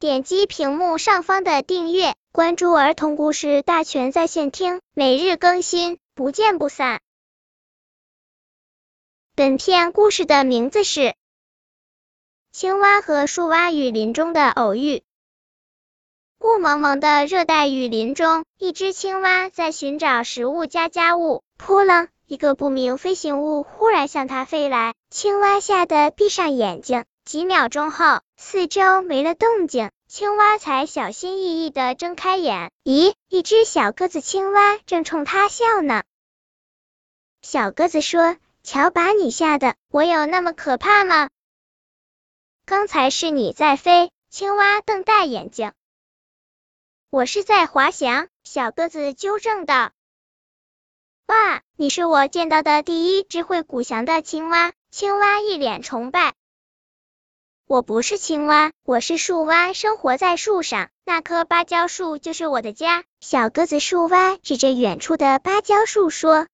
点击屏幕上方的订阅，关注儿童故事大全在线听，每日更新，不见不散。本片故事的名字是《青蛙和树蛙雨林中的偶遇》。雾蒙蒙的热带雨林中，一只青蛙在寻找食物加家务。扑棱，一个不明飞行物忽然向它飞来，青蛙吓得闭上眼睛。几秒钟后，四周没了动静，青蛙才小心翼翼的睁开眼。咦，一只小个子青蛙正冲它笑呢。小个子说。瞧，把你吓的，我有那么可怕吗？刚才是你在飞，青蛙瞪大眼睛。我是在滑翔，小个子纠正道。哇，你是我见到的第一只会鼓翔的青蛙！青蛙一脸崇拜。我不是青蛙，我是树蛙，生活在树上，那棵芭蕉树就是我的家。小个子树蛙指着远处的芭蕉树说。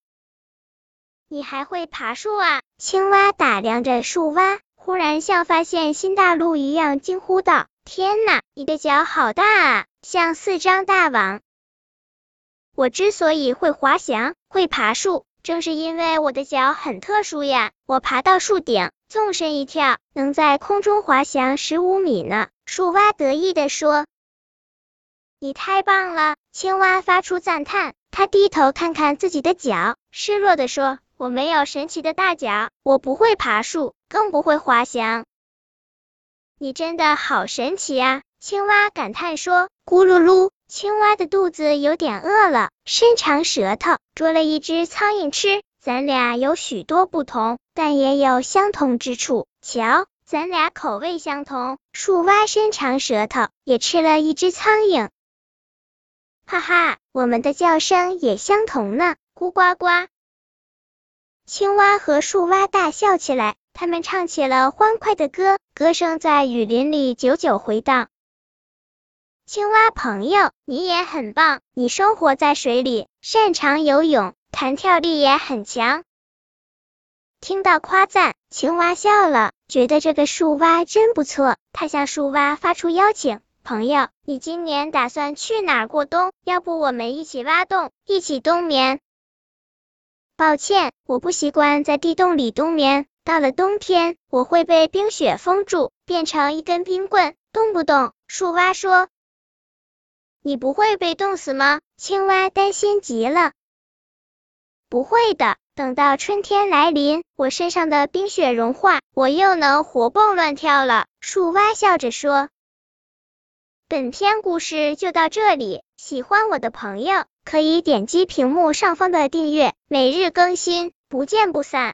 你还会爬树啊？青蛙打量着树蛙，忽然像发现新大陆一样惊呼道：“天哪，你的脚好大啊，像四张大网！”我之所以会滑翔、会爬树，正是因为我的脚很特殊呀。我爬到树顶，纵身一跳，能在空中滑翔十五米呢。树蛙得意地说：“你太棒了！”青蛙发出赞叹，它低头看看自己的脚，失落地说。我没有神奇的大脚，我不会爬树，更不会滑翔。你真的好神奇啊！青蛙感叹说。咕噜噜，青蛙的肚子有点饿了，伸长舌头捉了一只苍蝇吃。咱俩有许多不同，但也有相同之处。瞧，咱俩口味相同。树蛙伸长舌头也吃了一只苍蝇。哈哈，我们的叫声也相同呢，咕呱呱。青蛙和树蛙大笑起来，他们唱起了欢快的歌，歌声在雨林里久久回荡。青蛙朋友，你也很棒，你生活在水里，擅长游泳，弹跳力也很强。听到夸赞，青蛙笑了，觉得这个树蛙真不错。他向树蛙发出邀请：“朋友，你今年打算去哪儿过冬？要不我们一起挖洞，一起冬眠？”抱歉，我不习惯在地洞里冬眠。到了冬天，我会被冰雪封住，变成一根冰棍，动不动。树蛙说：“你不会被冻死吗？”青蛙担心极了。不会的，等到春天来临，我身上的冰雪融化，我又能活蹦乱跳了。树蛙笑着说。本篇故事就到这里，喜欢我的朋友可以点击屏幕上方的订阅，每日更新，不见不散。